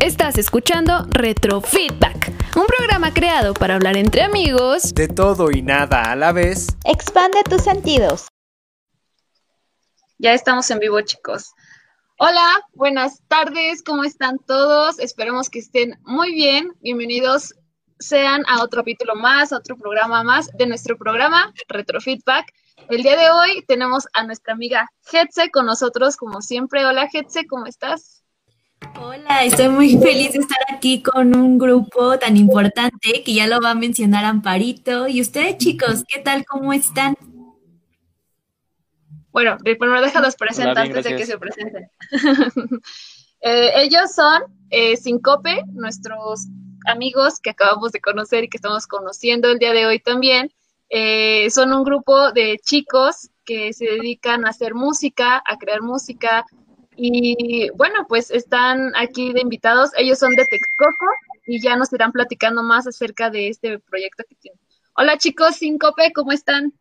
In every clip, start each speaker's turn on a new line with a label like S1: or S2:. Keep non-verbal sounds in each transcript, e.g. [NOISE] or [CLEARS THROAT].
S1: Estás escuchando Retrofeedback, un programa creado para hablar entre amigos
S2: de todo y nada a la vez.
S3: Expande tus sentidos.
S4: Ya estamos en vivo, chicos. Hola, buenas tardes, ¿cómo están todos? Esperemos que estén muy bien. Bienvenidos sean a otro capítulo más, a otro programa más de nuestro programa Retrofeedback. El día de hoy tenemos a nuestra amiga Hetze con nosotros, como siempre. Hola, Hetze, ¿cómo estás?
S5: Hola, estoy muy feliz de estar aquí con un grupo tan importante que ya lo va a mencionar Amparito. Y ustedes, chicos, ¿qué tal? ¿Cómo están?
S4: Bueno, primero déjalos presentar antes de que se presenten. [LAUGHS] Eh, ellos son eh, Sincope, nuestros amigos que acabamos de conocer y que estamos conociendo el día de hoy también. Eh, son un grupo de chicos que se dedican a hacer música, a crear música. Y bueno, pues están aquí de invitados. Ellos son de Texcoco y ya nos irán platicando más acerca de este proyecto que tienen. Hola chicos, Sincope, ¿cómo están?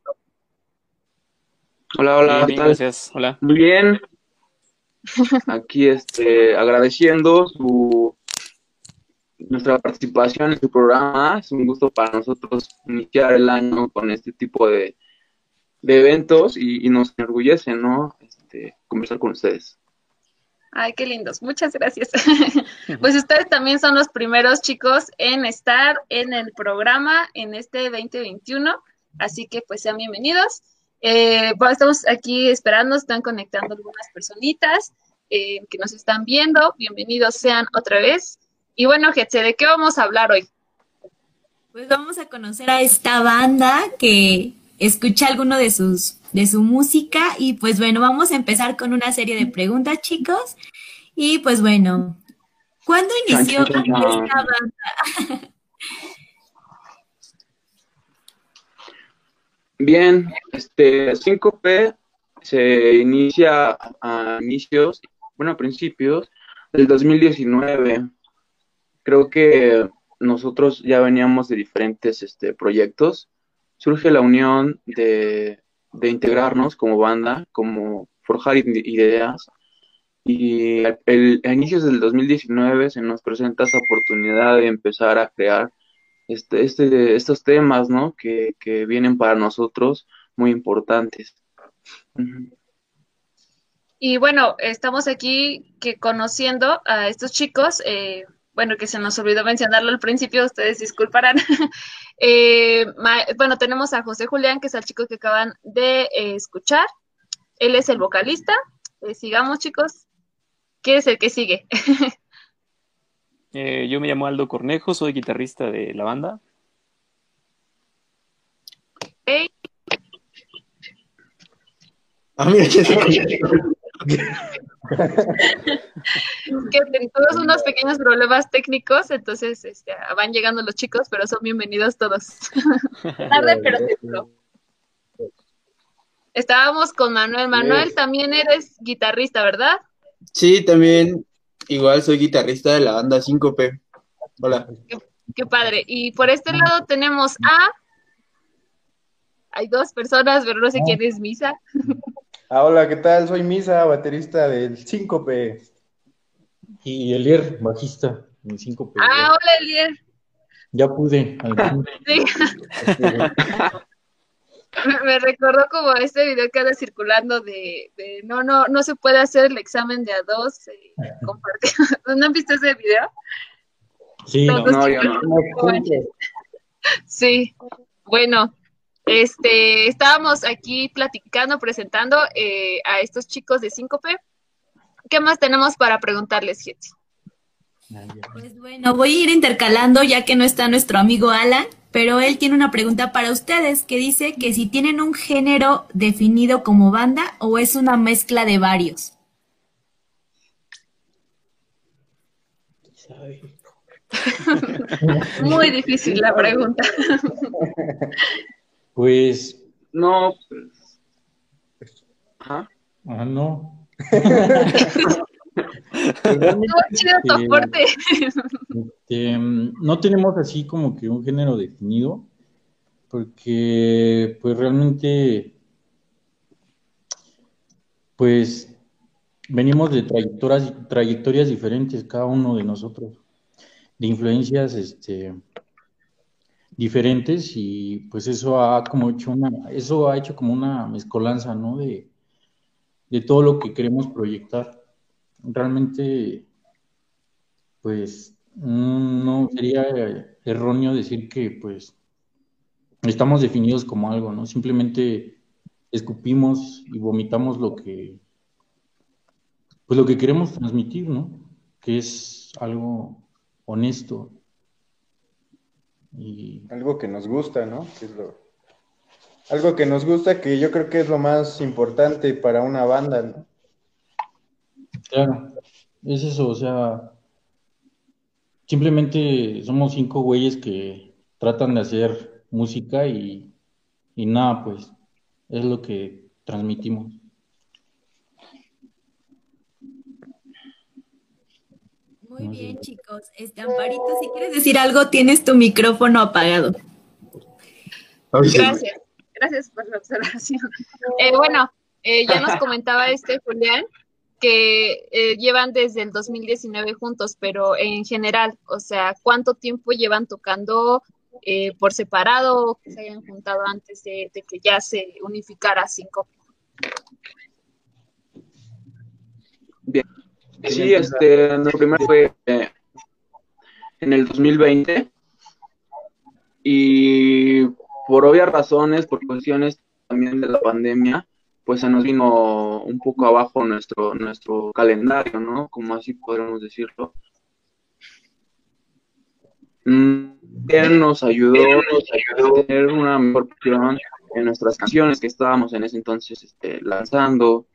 S6: Hola, hola,
S7: gracias. Hola.
S6: Muy bien. Aquí este agradeciendo su nuestra participación en su programa. Es un gusto para nosotros iniciar el año con este tipo de, eventos y, nos enorgullece, ¿no? Este, conversar con ustedes.
S4: Ay, qué lindos. Muchas gracias. [LAUGHS] pues ustedes también son los primeros chicos en estar en el programa en este 2021. Así que pues sean bienvenidos. Eh, estamos aquí esperando, están conectando algunas personitas eh, que nos están viendo. Bienvenidos sean otra vez. Y bueno, Getse, ¿de qué vamos a hablar hoy?
S5: Pues vamos a conocer a esta banda que escucha alguno de sus de su música y pues bueno, vamos a empezar con una serie de preguntas, chicos. Y pues bueno, ¿cuándo inició esta banda? [LAUGHS]
S6: Bien, este 5P se inicia a inicios, bueno, a principios del 2019. Creo que nosotros ya veníamos de diferentes este, proyectos. Surge la unión de, de integrarnos como banda, como forjar ideas. Y el, a inicios del 2019 se nos presenta esa oportunidad de empezar a crear este, este, estos temas, ¿no? Que, que vienen para nosotros muy importantes.
S4: Y bueno, estamos aquí que conociendo a estos chicos, eh, bueno, que se nos olvidó mencionarlo al principio, ustedes disculparán. [LAUGHS] eh, bueno, tenemos a José Julián, que es el chico que acaban de eh, escuchar. Él es el vocalista. Eh, sigamos, chicos. ¿Quién es el que sigue? [LAUGHS]
S7: Eh, yo me llamo Aldo Cornejo, soy guitarrista de la banda.
S4: Hey.
S8: Ah, mira, [LAUGHS]
S4: todos unos pequeños problemas técnicos, entonces este, van llegando los chicos, pero son bienvenidos todos. [LAUGHS] Tarde, pero seguro. Estábamos con Manuel. Manuel, también eres guitarrista, ¿verdad?
S8: Sí, también Igual soy guitarrista de la banda 5P. Hola.
S4: Qué, padre. Y por este lado tenemos a. Hay dos personas, pero no sé quién es Misa.
S9: Ah, hola, ¿qué tal? Soy Misa, baterista del 5P.
S10: Y Elier, bajista del 5P.
S4: Ah, hola, Elier.
S10: Ya pude. [LAUGHS]
S4: Sí. me recordó como este video que anda circulando de, no, no, no se puede hacer el examen de a dos eh, [LAUGHS] ¿No han visto ese video?
S10: Sí, no, no,
S4: Sí, bueno, este, estábamos aquí platicando, presentando eh, a estos chicos de Síncope. ¿Qué más tenemos para preguntarles, Jetsi?
S5: Pues bueno, voy a ir intercalando ya que no está nuestro amigo Alan pero él tiene una pregunta para ustedes que dice que si tienen un género definido como banda o es una mezcla de varios. [LAUGHS]
S4: Muy difícil la pregunta.
S10: Pues
S6: no.
S10: Ajá. Ah, no. Este, no tenemos así como que un género definido, porque pues realmente, pues venimos de trayectorias, trayectorias diferentes, cada uno de nosotros, de influencias este, diferentes y pues eso ha como hecho una, eso ha hecho como una mezcolanza, ¿no? De, de todo lo que queremos proyectar. Realmente, pues no sería erróneo decir que pues estamos definidos como algo, ¿no? Simplemente escupimos y vomitamos lo que pues lo que queremos transmitir, ¿no? Que es algo honesto.
S9: Y... Algo que nos gusta, ¿no? Algo que nos gusta que yo creo que es lo más importante para una banda, ¿no?
S10: Claro, es eso, o sea, simplemente somos cinco güeyes que tratan de hacer música y, y nada, pues es lo que transmitimos.
S5: Muy bien, chicos. Este, Amparito, si quieres decir algo, tienes tu micrófono apagado.
S4: Gracias, gracias por la observación. [LAUGHS] Eh, bueno, eh, ya nos comentaba este Julián que eh, llevan desde el 2019 juntos, pero en general, o sea, ¿cuánto tiempo llevan tocando por separado o que se hayan juntado antes de, de que ya se unificara cinco?
S6: Bien, Sí, este, nuestro primer fue eh, en el 2020 y por obvias razones, por cuestiones también de la pandemia, pues se nos vino un poco abajo nuestro nuestro calendario, ¿no? Como así podríamos decirlo. Mm, él nos ayudó, nos ayudó a tener una mejor posición en nuestras canciones que estábamos en ese entonces este, lanzando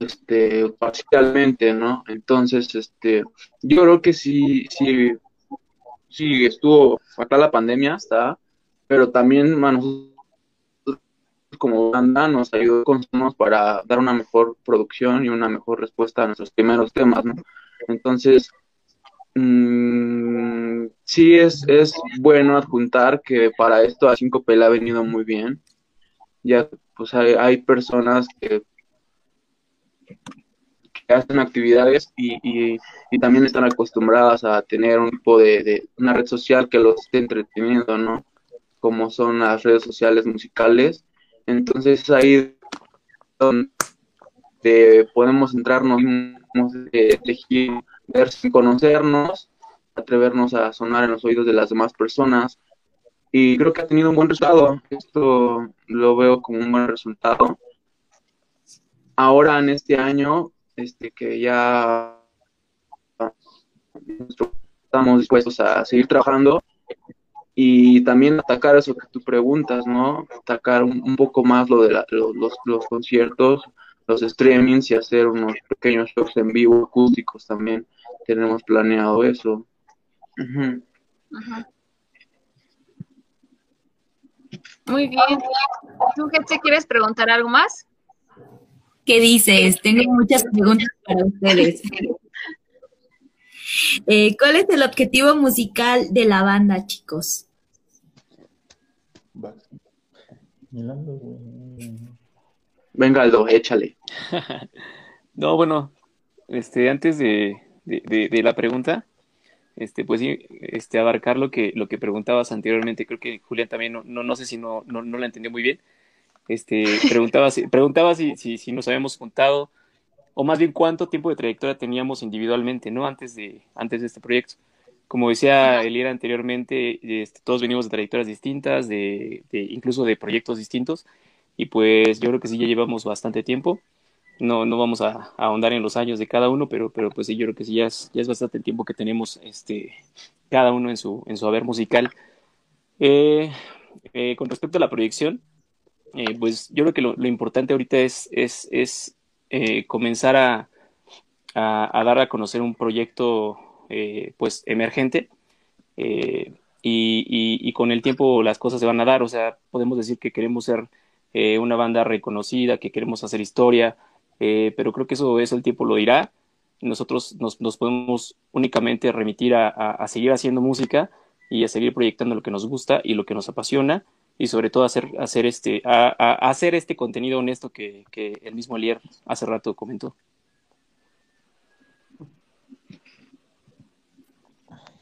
S6: este, parcialmente, ¿no? Entonces, este, yo creo que sí, sí, sí estuvo acá la pandemia, está, pero también nosotros como banda nos ayudó con para dar una mejor producción y una mejor respuesta a nuestros primeros temas, ¿no? Entonces, mmm, sí es, es bueno adjuntar que para esto a 5P le ha venido muy bien. Ya, pues hay, hay personas que que hacen actividades y, también están acostumbradas a tener un tipo de, una red social que los esté entreteniendo, ¿no? Como son las redes sociales musicales. Entonces ahí donde podemos entrarnos, elegir, ver conocernos, atrevernos a sonar en los oídos de las demás personas. Y creo que ha tenido un buen resultado. Esto lo veo como un buen resultado ahora en este año, este que ya estamos dispuestos a seguir trabajando y también atacar eso que tú preguntas, ¿no? Atacar un, poco más lo de los, los, conciertos, los streamings y hacer unos pequeños shows en vivo acústicos también. Tenemos planeado eso.
S4: Muy bien. ¿Tú, te quieres preguntar algo más?
S5: ¿Qué dices? Tengo muchas preguntas para ustedes. Eh, ¿Cuál es el objetivo musical de la banda, chicos?
S6: Venga, Aldo, échale. [LAUGHS]
S7: no, bueno, este, antes de, la pregunta, este, pues sí, este, abarcar lo que, lo que preguntabas anteriormente, creo que Julián también, no, no, no sé si no, no, no la entendió muy bien, este, preguntaba, si, preguntaba si, si, nos habíamos juntado, o más bien cuánto tiempo de trayectoria teníamos individualmente, ¿no? Antes de, antes de este proyecto. Como decía Elira anteriormente, este, todos venimos de trayectorias distintas, de, incluso de proyectos distintos, y pues yo creo que sí ya llevamos bastante tiempo. No, no vamos a, ahondar en los años de cada uno, pero, pero pues sí, yo creo que sí ya es, ya es bastante el tiempo que tenemos este, cada uno en su, en su haber musical. Eh, eh, con respecto a la proyección, eh, pues yo creo que lo, importante ahorita es, es, es eh, comenzar a, a, dar a conocer un proyecto eh, pues emergente y, y, con el tiempo las cosas se van a dar, o sea, podemos decir que queremos ser una banda reconocida, que queremos hacer historia, pero creo que eso, eso el tiempo lo dirá. Nosotros nos, nos podemos únicamente remitir a, a seguir haciendo música y a seguir proyectando lo que nos gusta y lo que nos apasiona y sobre todo hacer, hacer, este, a, hacer este contenido honesto que, que el mismo Lier hace rato comentó.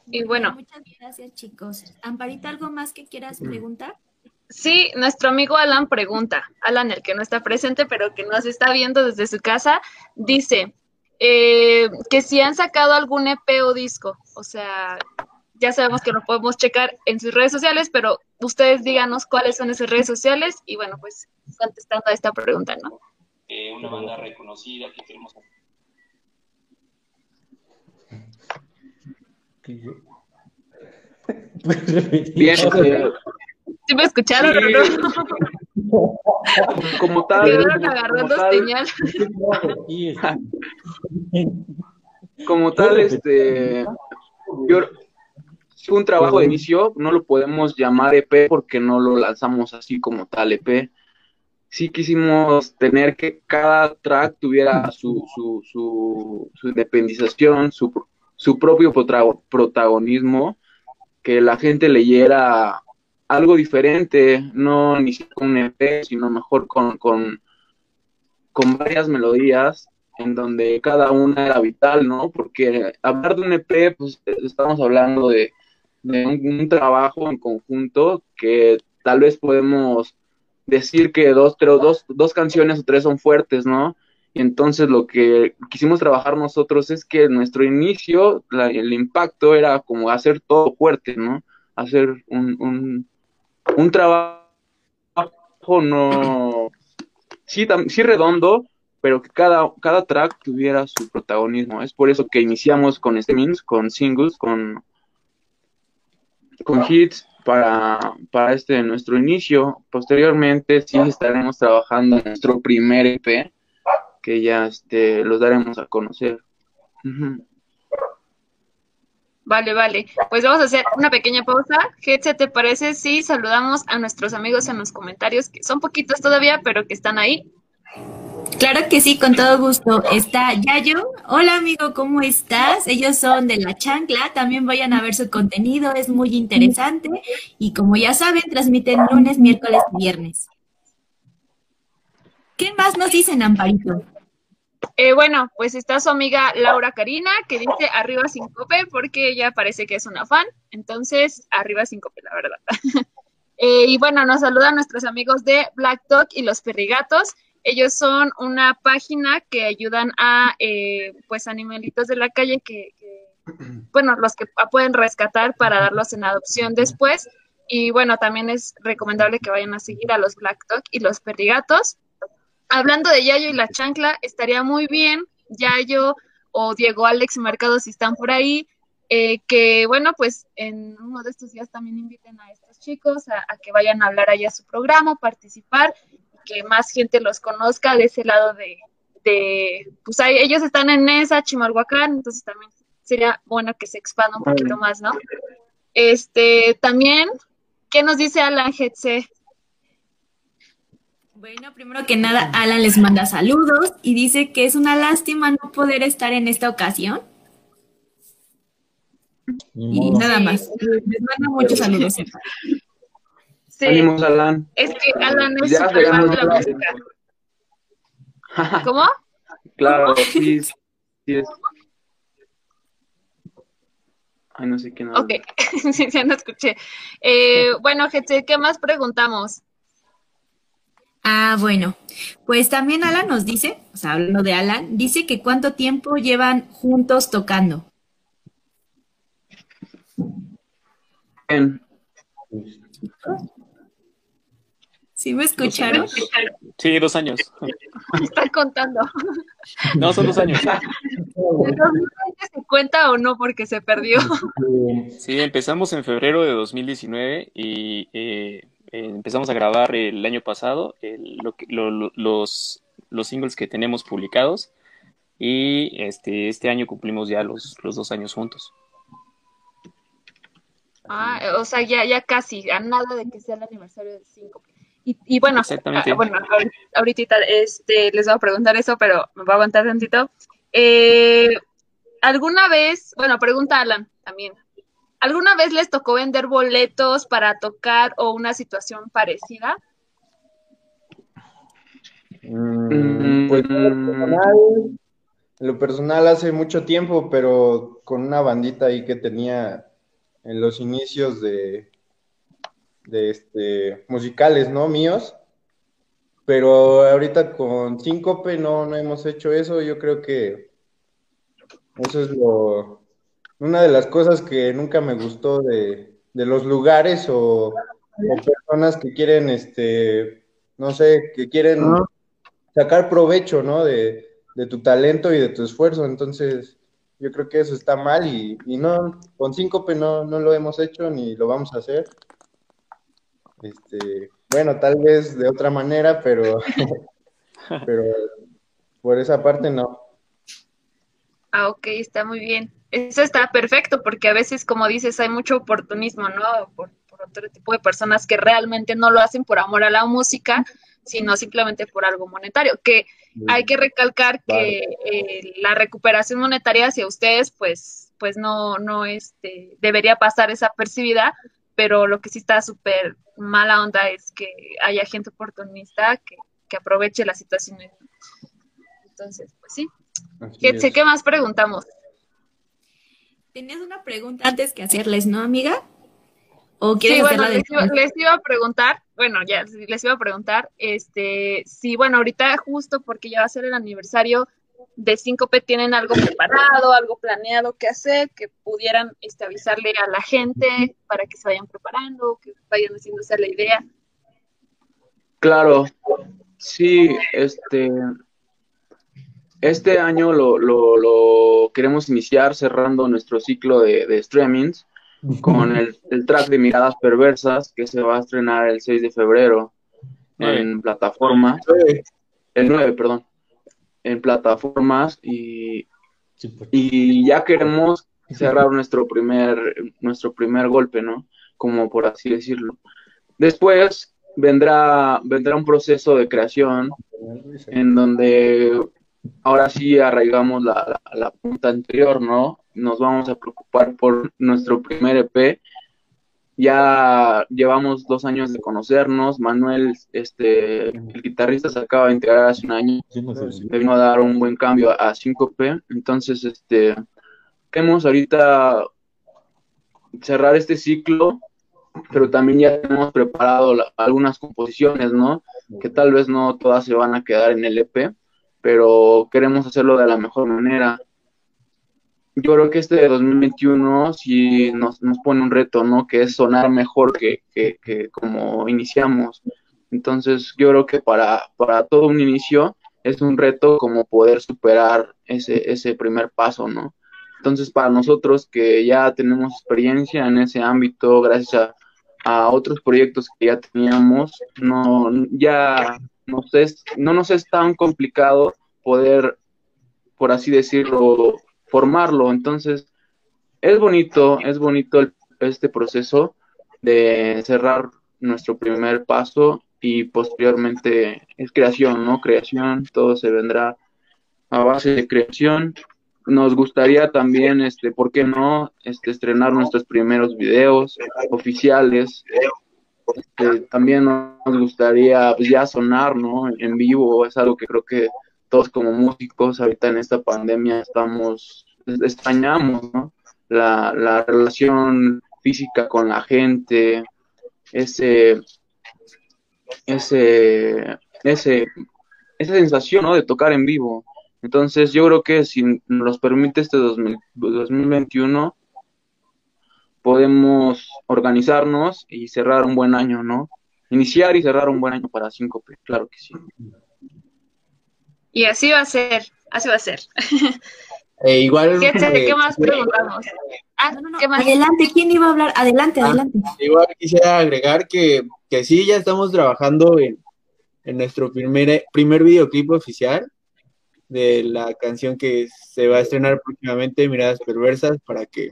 S4: Y bueno.
S5: Muchas gracias, chicos. Amparita, ¿algo más que quieras preguntar?
S4: Sí, nuestro amigo Alan pregunta, Alan, el que no está presente, pero que nos está viendo desde su casa, dice eh, que si han sacado algún EP o disco, o sea, ya sabemos que lo podemos checar en sus redes sociales, pero ustedes díganos cuáles son esas redes sociales y bueno, pues contestando a esta pregunta, ¿no?
S7: Eh, una banda reconocida que queremos [LAUGHS]
S6: Bien, [LAUGHS]
S4: eh, ¿Sí me escucharon
S6: no? [LAUGHS] Como tal. Como tal, este. Yo, fue un trabajo de inicio, no lo podemos llamar EP porque no lo lanzamos así como tal EP. Sí quisimos tener que cada track tuviera su, su, su, su independización, su, su propio protagonismo, que la gente leyera algo diferente, no ni siquiera un EP, sino mejor con, con, con varias melodías en donde cada una era vital, ¿no? Porque hablar de un EP, pues estamos hablando de, de un, trabajo en conjunto que tal vez podemos decir que dos, pero dos, dos canciones o tres son fuertes, ¿no? Y entonces lo que quisimos trabajar nosotros es que nuestro inicio, el impacto era como hacer todo fuerte, ¿no? Hacer un, un, un trabajo no, sí, sí redondo, pero que cada, cada track tuviera su protagonismo. Es por eso que iniciamos con streamings, con singles, con, con hits para, para este nuestro inicio. Posteriormente sí estaremos trabajando en nuestro primer EP que ya este, los daremos a conocer.
S4: Vale, vale. Pues vamos a hacer una pequeña pausa. Getze, ¿te parece si saludamos a nuestros amigos en los comentarios, que son poquitos todavía, pero que están ahí?
S5: Claro que sí, con todo gusto. Está Yayo. Hola amigo, ¿cómo estás? Ellos son de La Chancla. También vayan a ver su contenido, es muy interesante. Y como ya saben, transmiten lunes, miércoles y viernes. ¿Qué más nos dicen, Amparito?
S4: Eh, bueno, pues está su amiga Laura Karina, que dice arriba Sincope, porque ella parece que es una fan. Entonces, arriba Sincope, la verdad. [LAUGHS] eh, y bueno, nos saludan nuestros amigos de Black Dog y los Perrigatos. Ellos son una página que ayudan a, eh, pues, animalitos de la calle que, que, bueno, los que pueden rescatar para darlos en adopción después. Y bueno, también es recomendable que vayan a seguir a los Black Dog y los Perrigatos hablando de Yayo y la chancla, estaría muy bien, Yayo o Diego Alex Mercado, si están por ahí, eh, que bueno, pues en uno de estos días también inviten a estos chicos a, que vayan a hablar allá a su programa, participar, que más gente los conozca de ese lado de, de pues ahí, ellos están en esa, Chimalhuacán, entonces también sería bueno que se expanda un poquito más, ¿no? Este, también, ¿qué nos dice Alan Hetze?
S5: Bueno, primero que nada, Alan les manda saludos y dice que es una lástima no poder estar en esta ocasión. Y nada más. Les manda muchos saludos.
S6: Sí. Ánimos, Alan.
S4: Es que Alan es ya de la música. ¿Cómo?
S6: Claro, sí, sí es. Ay, no sé qué nada.
S4: Ok, [LAUGHS] ya no escuché. Eh, bueno, gente, ¿qué más preguntamos?
S5: Ah, bueno, pues también Alan nos dice, o sea, hablando de Alan, dice que cuánto tiempo llevan juntos tocando. ¿Sí me escucharon?
S7: Sí, dos años.
S4: Están contando.
S7: No, son dos años.
S4: ¿Se cuenta o no? Porque se perdió.
S7: Sí, empezamos en febrero de 2019 y eh, eh, empezamos a grabar el año pasado los, los singles que tenemos publicados y este, este año cumplimos ya los, los dos años juntos.
S4: Ah, o sea, ya, ya casi, a nada de que sea el aniversario del 5. Y, y, bueno, ah, bueno, ahorita este, les voy a preguntar eso, pero me va a aguantar tantito. Eh, ¿Alguna vez, bueno, pregunta Alan también, ¿alguna vez les tocó vender boletos para tocar o una situación parecida?
S9: Mm, pues en lo, personal, en lo personal hace mucho tiempo, pero con una bandita ahí que tenía en los inicios de, de este, musicales, ¿no? Míos. Pero ahorita con Síncope no, no hemos hecho eso. Yo creo que eso es lo, una de las cosas que nunca me gustó de, de los lugares o, o, personas que quieren, este, no sé, que quieren sacar provecho, ¿no? De, de, tu talento y de tu esfuerzo. Entonces, yo creo que eso está mal y, y no, con Síncope no, no lo hemos hecho ni lo vamos a hacer. Este, bueno, tal vez de otra manera, pero, [LAUGHS] pero por esa parte no.
S4: Ah, ok, está muy bien. Eso está perfecto, porque a veces, como dices, hay mucho oportunismo, ¿no? Por, por, otro tipo de personas que realmente no lo hacen por amor a la música, sino simplemente por algo monetario. Que hay que recalcar que eh, la recuperación monetaria hacia ustedes, pues, pues no, no, este, debería pasar esa percibida, pero lo que sí está súper mala onda es que haya gente oportunista que, que aproveche la situación. Entonces, pues sí. ¿Qué, sé qué más preguntamos?
S5: Tenías una pregunta antes que hacerles, ¿no, amiga? ¿O quieres
S4: sí, bueno,
S5: hacerla
S4: les, iba, les iba a preguntar, bueno, ya les iba a preguntar, este, sí, bueno, ahorita justo porque ya va a ser el aniversario de Síncope, ¿tienen algo preparado, algo planeado que hacer, que pudieran este, avisarle a la gente para que se vayan preparando, que vayan haciéndose la idea?
S6: Claro, sí, este, este año lo, lo, lo, queremos iniciar cerrando nuestro ciclo de, de streamings con el, el, track de Miradas Perversas que se va a estrenar el 6 de febrero en plataformas. El 9, perdón. En plataformas y, y ya queremos cerrar nuestro primer, nuestro primer golpe, ¿no? Como por así decirlo. Después vendrá, vendrá un proceso de creación en donde ahora sí arraigamos la, la, la, punta anterior, ¿no? Nos vamos a preocupar por nuestro primer EP. Ya llevamos dos años de conocernos. Manuel, este, el guitarrista, se acaba de integrar hace un año. Le vino a dar un buen cambio a 5P. Entonces, este, queremos ahorita cerrar este ciclo, pero también ya tenemos preparado la, algunas composiciones, ¿no? Que tal vez no todas se van a quedar en el EP pero queremos hacerlo de la mejor manera. Yo creo que este 2021 sí nos, nos pone un reto, ¿no? Que es sonar mejor que, que, que, como iniciamos. Entonces, yo creo que para, para todo un inicio es un reto como poder superar ese, ese primer paso, ¿no? Entonces, para nosotros que ya tenemos experiencia en ese ámbito, gracias a, a otros proyectos que ya teníamos, no, ya nos es, no nos es tan complicado poder, por así decirlo, formarlo. Entonces, es bonito, es bonito el, este proceso de cerrar nuestro primer paso y posteriormente es creación, ¿no? Creación, todo se vendrá a base de creación. Nos gustaría también, este, ¿por qué no? Este, estrenar nuestros primeros videos oficiales, este, también nos gustaría pues, ya sonar, ¿no? En vivo, es algo que creo que todos como músicos ahorita en esta pandemia estamos, extrañamos, ¿no? La, la relación física con la gente, ese, ese, ese, esa sensación, ¿no? De tocar en vivo. Entonces yo creo que si nos permite este 2000, 2021, podemos organizarnos y cerrar un buen año, ¿no? Iniciar y cerrar un buen año para 5P, claro que sí.
S4: Y así va a ser, así va a ser. [LAUGHS]
S8: Eh, igual.
S4: ¿Qué, eh, ¿Qué, más preguntamos? Ah,
S5: no, no, no. ¿qué más? Adelante, ¿quién iba a hablar? Adelante, ah, adelante.
S8: Igual quisiera agregar que, que sí, ya estamos trabajando en, en nuestro primer, primer videoclip oficial de la canción que se va a estrenar próximamente, Miradas Perversas, para que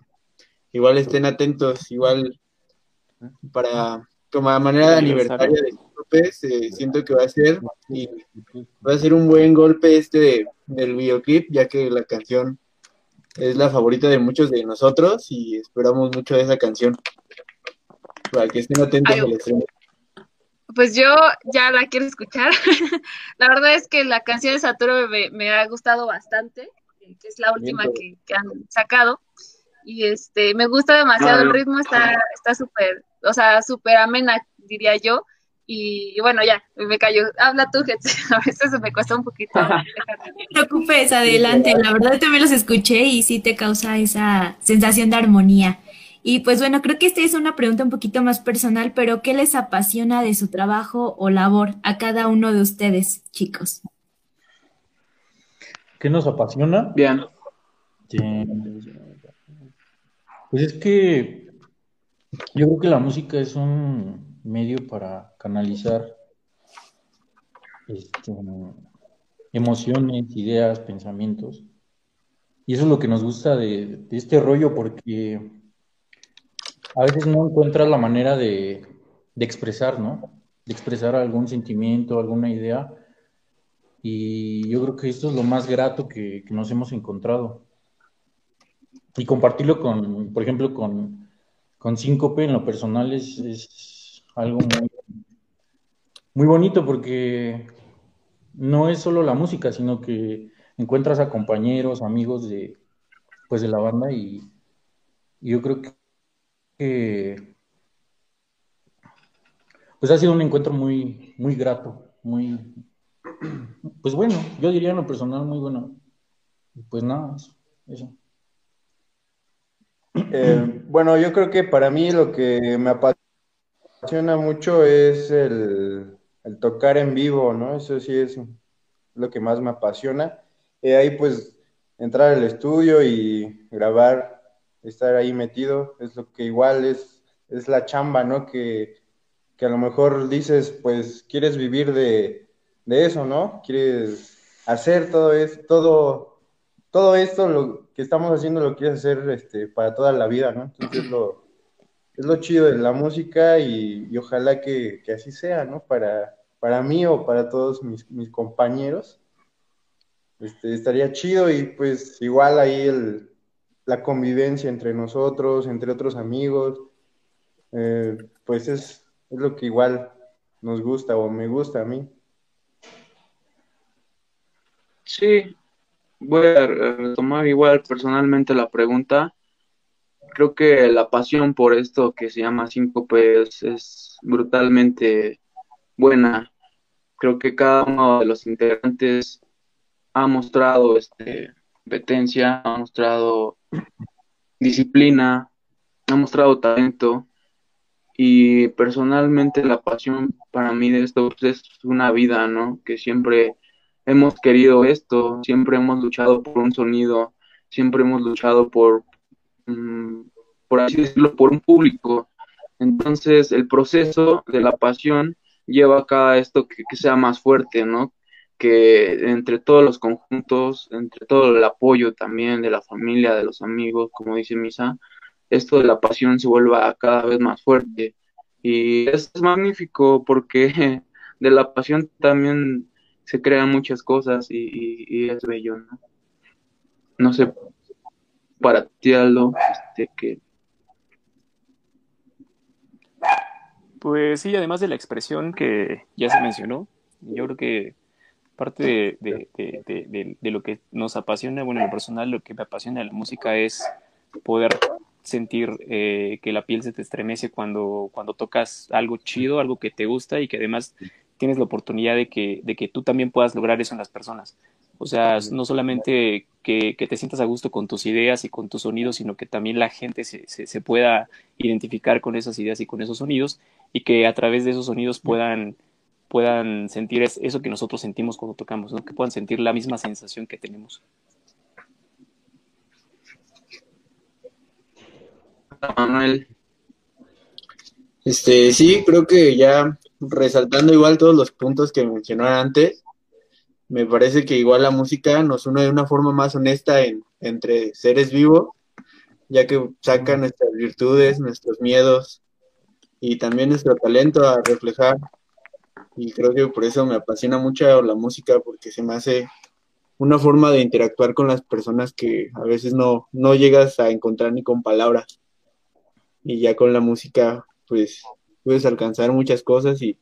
S8: igual estén atentos, igual para como manera de aniversario de Eh, siento que va a ser y va a ser un buen golpe este de, del videoclip, ya que la canción es la favorita de muchos de nosotros y esperamos mucho de esa canción. Para que estén atentos al estreno.
S4: Pues yo ya la quiero escuchar. [LAUGHS] la verdad es que la canción de Saturo me, ha gustado bastante, que es la última que, han sacado. Y este, me gusta demasiado el ritmo, está está súper, o sea, súper amena, diría yo. Y, bueno, ya, me cayó. Habla tú, [LAUGHS] A veces me cuesta un poquito. [LAUGHS] no
S5: te preocupes, adelante. La verdad también los escuché y sí te causa esa sensación de armonía. Y pues bueno, creo que esta es una pregunta un poquito más personal, pero ¿qué les apasiona de su trabajo o labor a cada uno de ustedes, chicos?
S10: ¿Qué nos apasiona?
S6: Bien.
S10: Pues es que yo creo que la música es un medio para canalizar este, emociones, ideas, pensamientos. Y eso es lo que nos gusta de este rollo, porque a veces no encuentras la manera de, expresar, ¿no? De expresar algún sentimiento, alguna idea. Y yo creo que esto es lo más grato que, nos hemos encontrado. Y compartirlo con, por ejemplo, con, con Síncope en lo personal es, algo muy, muy bonito porque no es solo la música, sino que encuentras a compañeros, amigos de, pues de la banda y yo creo que pues ha sido un encuentro muy, muy grato, muy, pues bueno, yo diría en lo personal muy bueno. Pues nada, eso.
S9: Eh, bueno, yo creo que para mí lo que me apasiona mucho es el, tocar en vivo, ¿no? Eso sí es lo que más me apasiona. Y ahí pues entrar al estudio y grabar estar ahí metido, es lo que igual es, es la chamba, ¿no? Que, a lo mejor dices, pues quieres vivir de, eso, ¿no? Quieres hacer todo esto, todo, todo esto, lo que estamos haciendo lo quieres hacer este, para toda la vida, ¿no? Entonces lo, es lo chido de la música y, ojalá que, así sea, ¿no? Para, para mí o para todos mis, mis compañeros. Este, estaría chido y pues igual ahí el, la convivencia entre nosotros, entre otros amigos, eh, pues es, lo que igual nos gusta o me gusta a mí.
S6: Sí, voy a retomar igual personalmente la pregunta. Creo que la pasión por esto que se llama síncope es, es brutalmente buena. Creo que cada uno de los integrantes ha mostrado este competencia, ha mostrado [CLEARS THROAT] disciplina, ha mostrado talento y personalmente la pasión para mí de esto pues, es una vida, ¿no? Que siempre hemos querido esto, siempre hemos luchado por un sonido, siempre hemos luchado por, mm, por así decirlo, por un público. Entonces el proceso de la pasión lleva a cada esto que, sea más fuerte, ¿no? que entre todos los conjuntos, entre todo el apoyo también de la familia, de los amigos, como dice Misa, esto de la pasión se vuelva cada vez más fuerte. Y es magnífico porque [LAUGHS] de la pasión también se crean muchas cosas y, es bello, ¿no? No sé, para ti, Aldo, este, que...
S7: Pues sí, además de la expresión que ya se mencionó, yo creo que parte de, lo que nos apasiona, bueno, en lo personal, lo que me apasiona de la música es poder sentir eh, que la piel se te estremece cuando, cuando tocas algo chido, algo que te gusta y que además tienes la oportunidad de que, de que tú también puedas lograr eso en las personas. O sea, no solamente que, que, te sientas a gusto con tus ideas y con tus sonidos, sino que también la gente se, se, se, pueda identificar con esas ideas y con esos sonidos y que a través de esos sonidos puedan puedan sentir eso que nosotros sentimos cuando tocamos, ¿no? que puedan sentir la misma sensación que tenemos.
S8: Manuel. Este, sí, creo que ya resaltando igual todos los puntos que mencionó antes, me parece que igual la música nos une de una forma más honesta en, entre seres vivos, ya que saca nuestras virtudes, nuestros miedos y también nuestro talento a reflejar y creo que por eso me apasiona mucho la música, porque se me hace una forma de interactuar con las personas que a veces no, no llegas a encontrar ni con palabras. Y ya con la música, pues puedes alcanzar muchas cosas y,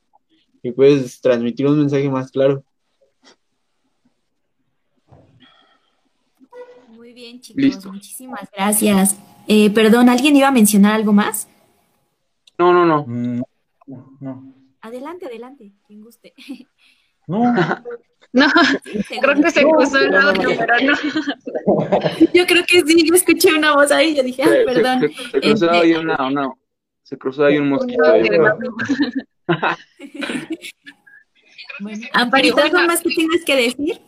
S8: y puedes transmitir un mensaje más claro.
S5: Muy bien, chicos, muchísimas gracias. Eh, perdón, ¿alguien iba a mencionar algo más?
S6: No, no, no.
S10: Mm, no.
S5: Adelante, adelante, quien guste.
S10: No. [LAUGHS]
S4: No, [LAUGHS] creo que se cruzó el audio, pero no. [LAUGHS]
S5: Yo creo que sí, yo escuché una voz ahí, yo dije, ay, perdón.
S6: Se, se, se cruzó
S5: Este,
S6: ahí una, una- se cruzó ahí un mosquito.
S5: Bueno, Amparito, ¿algo más que tienes que decir?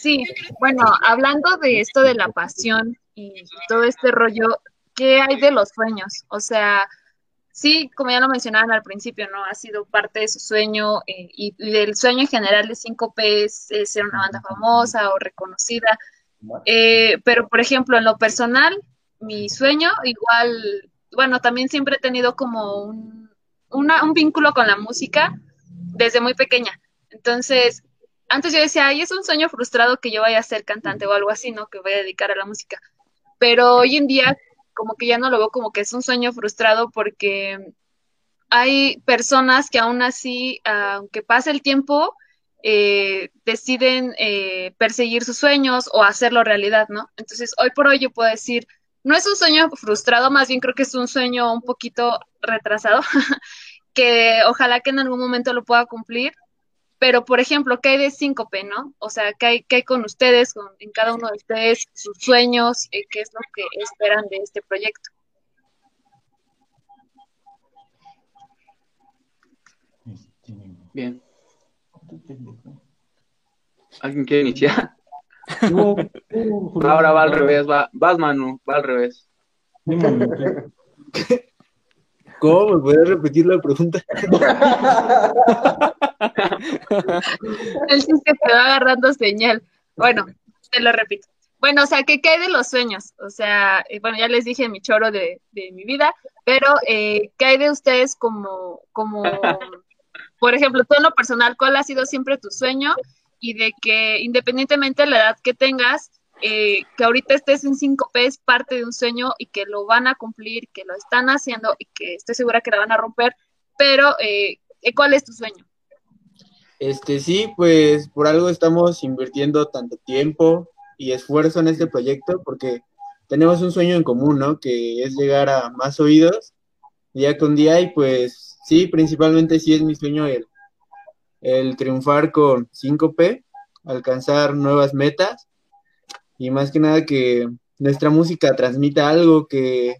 S4: Sí, bueno, hablando de esto de la pasión y todo este rollo, ¿qué hay de los sueños? O sea, sí, como ya lo mencionaban al principio, ¿no? Ha sido parte de su sueño eh, y, del sueño en general de 5P es, es ser una banda famosa o reconocida. Eh, pero, por ejemplo, en lo personal, mi sueño, igual, bueno, también siempre he tenido como un, una- un vínculo con la música desde muy pequeña. Entonces, antes yo decía, ay, es un sueño frustrado que yo vaya a ser cantante o algo así, ¿no? Que voy a dedicar a la música. Pero hoy en día, como que ya no lo veo como que es un sueño frustrado porque hay personas que aún así, aunque pase el tiempo, eh, deciden eh, perseguir sus sueños o hacerlo realidad, ¿no? Entonces, hoy por hoy yo puedo decir, no es un sueño frustrado, más bien creo que es un sueño un poquito retrasado, [LAUGHS] que ojalá que en algún momento lo pueda cumplir. Pero, por ejemplo, ¿qué hay de síncope, no? O sea, ¿qué hay, qué hay con ustedes, con, en cada uno de ustedes, sus sueños, eh, qué es lo que esperan de este proyecto?
S6: Bien. ¿Alguien quiere iniciar? [LAUGHS] Ahora va al revés, va, vas Manu, va al revés.
S8: ¿Cómo? ¿Me puedes repetir la pregunta? [LAUGHS]
S4: Él sí se quedó agarrando señal. Bueno, te lo repito. Bueno, o sea, ¿qué cae de los sueños? O sea, eh, bueno, ya les dije mi choro de, de mi vida, pero eh, ¿qué hay de ustedes como, como, por ejemplo, tú en lo personal, cuál ha sido siempre tu sueño? Y de que independientemente de la edad que tengas, eh, que ahorita estés en 5P es parte de un sueño y que lo van a cumplir, que lo están haciendo y que estoy segura que la van a romper, pero eh, ¿cuál es tu sueño?
S8: Este, sí, pues por algo estamos invirtiendo tanto tiempo y esfuerzo en este proyecto porque tenemos un sueño en común, ¿no? Que es llegar a más oídos día con día y pues sí, principalmente sí es mi sueño el, triunfar con 5P, alcanzar nuevas metas y más que nada que nuestra música transmita algo, que,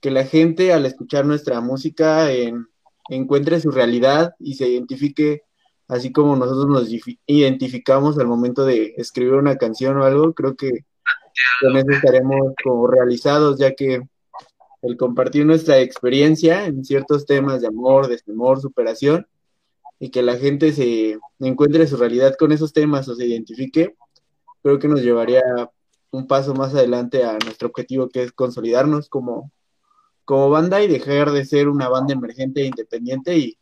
S8: que la gente al escuchar nuestra música en- encuentre su realidad y se identifique así como nosotros nos identificamos al momento de escribir una canción o algo, creo que con eso estaremos como realizados, ya que el compartir nuestra experiencia en ciertos temas de amor, desamor, superación, y que la gente se encuentre su realidad con esos temas o se identifique, creo que nos llevaría un paso más adelante a nuestro objetivo que es consolidarnos como, como banda y dejar de ser una banda emergente e independiente y,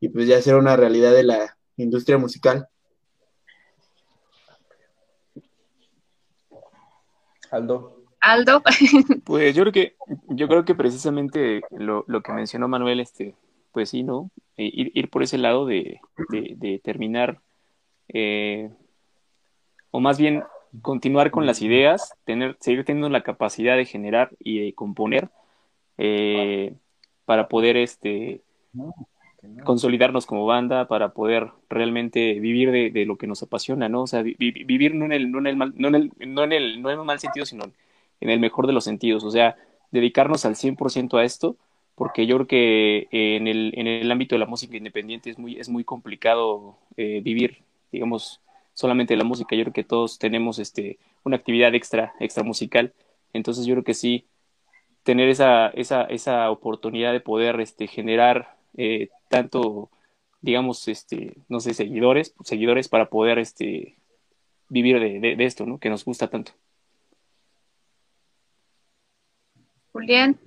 S8: y pues ya ser una realidad de la industria musical.
S9: Aldo.
S4: Aldo. [LAUGHS]
S7: Pues yo creo que, yo creo que precisamente lo, lo que mencionó Manuel, este, pues sí, ¿no? Eh, ir, ir por ese lado de, de, de terminar, eh, o más bien continuar con las ideas, tener, seguir teniendo la capacidad de generar y de componer eh, para poder este consolidarnos como banda, para poder realmente vivir de, lo que nos apasiona, ¿no? O sea, vi- vi- vivir no en el, no en el mal, no en el, no en el, no en un mal sentido, sino en el mejor de los sentidos, o sea, dedicarnos al 100% a esto, porque yo creo que eh, en el, en el ámbito de la música independiente es muy, es muy complicado eh, vivir, digamos, solamente la música, yo creo que todos tenemos este, una actividad extra, extra musical, entonces yo creo que sí, tener esa, esa, esa oportunidad de poder este, generar eh, tanto, digamos, este, no sé, seguidores, seguidores para poder este, vivir de, de, de esto, ¿no? Que nos gusta tanto.
S4: Julián.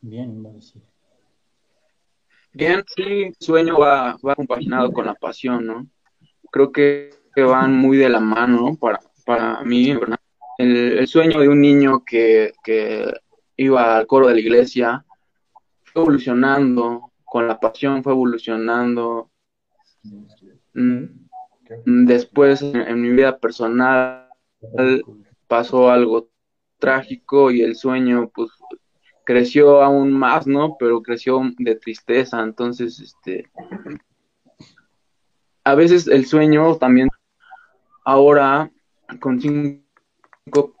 S10: Bien, decir.
S6: Bien, sí, sueño va, va compaginado con la pasión, ¿no? creo que, van muy de la mano para, para mí, ¿verdad? El, sueño de un niño que, que iba al coro de la iglesia fue evolucionando, con la pasión fue evolucionando. Mm, después, en, mi vida personal, pasó algo trágico y el sueño, pues, creció aún más, ¿no? Pero creció de tristeza, entonces, este, a veces el sueño también, ahora, con cinco,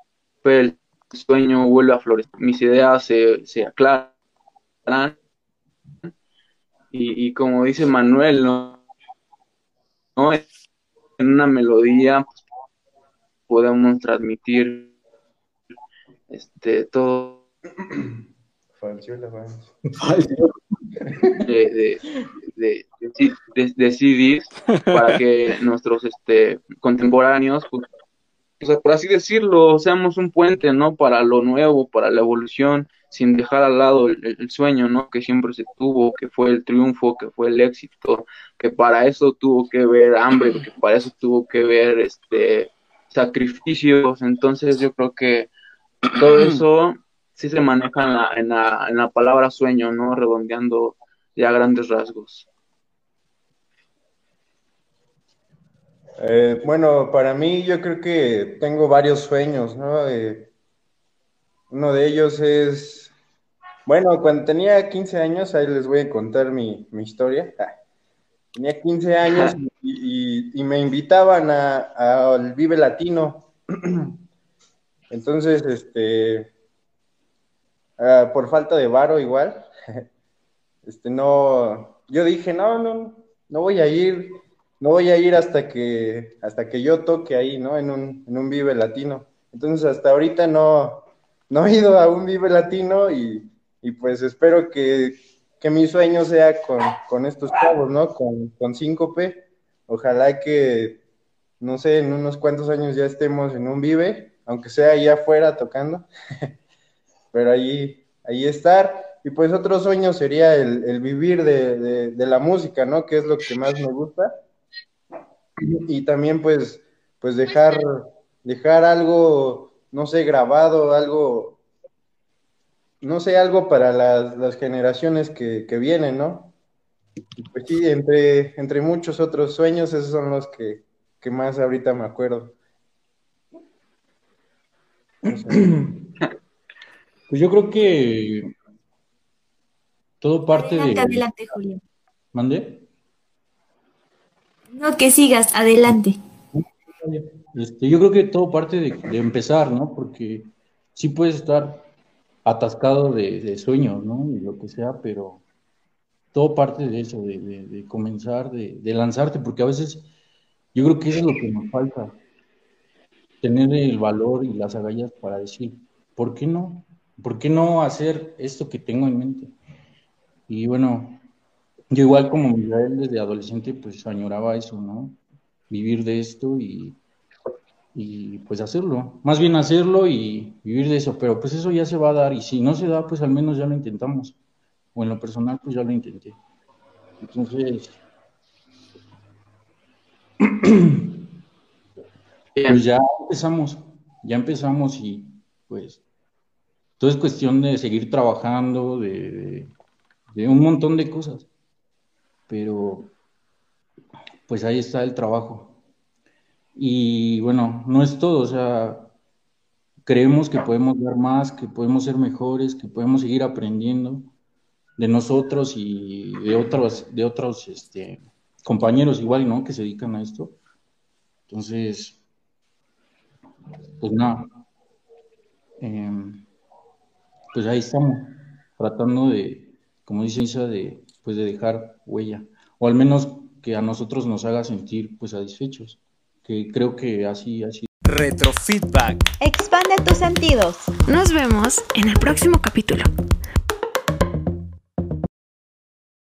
S6: el sueño vuelve a florecer, mis ideas se, se aclaran, y, como dice Manuel, ¿no? ¿no? En una melodía pues, podemos transmitir este todo de, de, de, CDs para que nuestros este contemporáneos pues, por así decirlo seamos un puente no para lo nuevo para la evolución sin dejar al lado el, sueño, ¿no? Que siempre se tuvo, que fue el triunfo, que fue el éxito, que para eso tuvo que ver hambre, que para eso tuvo que ver este sacrificios. Entonces yo creo que todo [CLEARS THROAT] eso sí se maneja en la, en la, en la palabra sueño, ¿no? Redondeando ya grandes rasgos.
S9: Eh, bueno, para mí yo creo que tengo varios sueños, ¿no? Eh, uno de ellos es bueno, cuando tenía 15 años, ahí les voy a contar mi, historia. Ah, tenía 15 años y, me invitaban al Vive Latino. [CLEARS THROAT] Entonces, este, ah, por falta de varo igual, [LAUGHS] este, no, yo dije, no, no, no voy a ir, no voy a ir hasta que, hasta que yo toque ahí, ¿no? En un, en un Vive Latino. Entonces, hasta ahorita no, no he ido a un Vive Latino y y pues espero que, mi sueño sea con, estos chavos, ¿no? Con, con 5P. Ojalá que, no sé, en unos cuantos años ya estemos en un vive, aunque sea ahí afuera tocando, [LAUGHS] pero ahí, ahí estar. Y pues otro sueño sería el, vivir de, la música, ¿no? Que es lo que más me gusta. Y también pues, pues dejar, dejar algo, no sé, grabado, algo, no sé, algo para las, generaciones que, vienen, ¿no? Pues sí, entre, entre muchos otros sueños, esos son los que, más ahorita me acuerdo. [CLEARS THROAT]
S10: Pues yo creo que todo parte
S5: de.
S10: Adelante,
S5: Julio.
S10: ¿Mande?
S5: No, que sigas, adelante.
S10: Este, yo creo que todo parte de, de empezar, ¿no? Porque sí puedes estar atascado de, sueños, ¿no? Y lo que sea, pero todo parte de eso, de, comenzar, de, lanzarte, porque a veces yo creo que eso es lo que nos falta, tener el valor y las agallas para decir, ¿por qué no? ¿Por qué no hacer esto que tengo en mente? Y bueno, yo igual como Miguel desde adolescente, pues añoraba eso, ¿no? Vivir de esto y y pues hacerlo, más bien hacerlo y vivir de eso, pero pues eso ya se va a dar y si no se da, pues al menos ya lo intentamos, o en lo personal, pues ya lo intenté. Entonces, [CLEARS THROAT] pues ya empezamos, ya empezamos y pues todo es cuestión de seguir trabajando, de, de un montón de cosas, pero pues ahí está el trabajo. Y bueno, no es todo, o sea, creemos que podemos dar más, que podemos ser mejores, que podemos seguir aprendiendo de nosotros y de otros, de otros este, compañeros igual, ¿no? Que se dedican a esto. Entonces, pues nada, em, pues ahí estamos, tratando de, como dice Isa, de, pues de dejar huella, o al menos que a nosotros nos haga sentir pues satisfechos que creo que así, así.
S2: Retrofeedback.
S3: Expande tus sentidos.
S1: Nos vemos en el próximo capítulo.